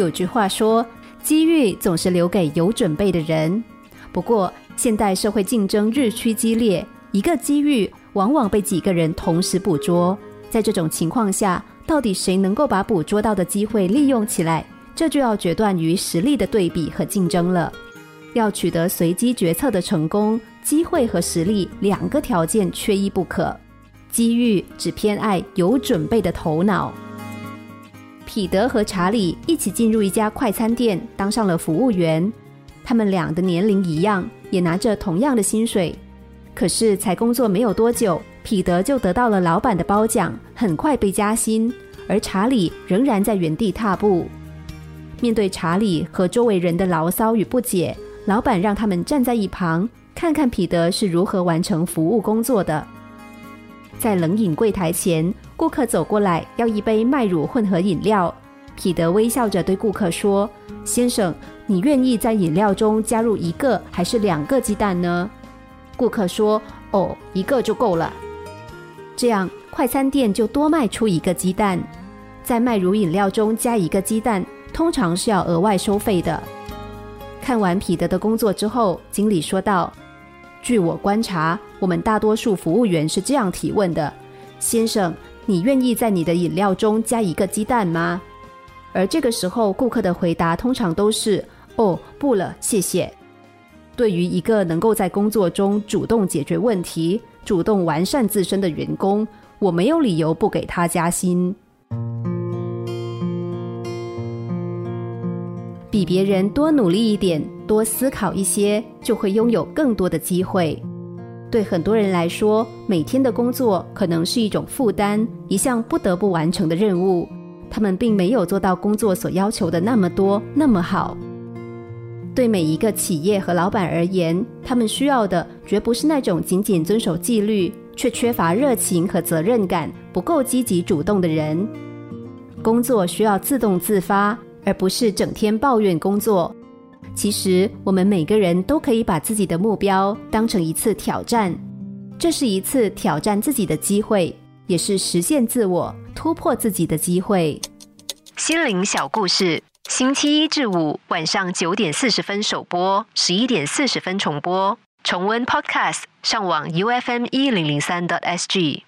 有句话说：“机遇总是留给有准备的人。”不过，现代社会竞争日趋激烈，一个机遇往往被几个人同时捕捉。在这种情况下，到底谁能够把捕捉到的机会利用起来，这就要决断于实力的对比和竞争了。要取得随机决策的成功，机会和实力两个条件缺一不可。机遇只偏爱有准备的头脑。彼得和查理一起进入一家快餐店，当上了服务员。他们俩的年龄一样，也拿着同样的薪水。可是才工作没有多久，彼得就得到了老板的褒奖，很快被加薪。而查理仍然在原地踏步。面对查理和周围人的牢骚与不解，老板让他们站在一旁，看看彼得是如何完成服务工作的。在冷饮柜台前，顾客走过来要一杯麦乳混合饮料。彼得微笑着对顾客说：“先生，你愿意在饮料中加入一个还是两个鸡蛋呢？”顾客说：“哦，一个就够了。”这样，快餐店就多卖出一个鸡蛋。在麦乳饮料中加一个鸡蛋，通常是要额外收费的。看完彼得的工作之后，经理说道。据我观察，我们大多数服务员是这样提问的：“先生，你愿意在你的饮料中加一个鸡蛋吗？”而这个时候，顾客的回答通常都是：“哦，不了，谢谢。”对于一个能够在工作中主动解决问题、主动完善自身的员工，我没有理由不给他加薪。比别人多努力一点。多思考一些，就会拥有更多的机会。对很多人来说，每天的工作可能是一种负担，一项不得不完成的任务。他们并没有做到工作所要求的那么多、那么好。对每一个企业和老板而言，他们需要的绝不是那种仅仅遵守纪律却缺乏热情和责任感、不够积极主动的人。工作需要自动自发，而不是整天抱怨工作。其实，我们每个人都可以把自己的目标当成一次挑战，这是一次挑战自己的机会，也是实现自我、突破自己的机会。心灵小故事，星期一至五晚上九点四十分首播，十一点四十分重播。重温 Podcast，上网 U F M 一零零三 t S G。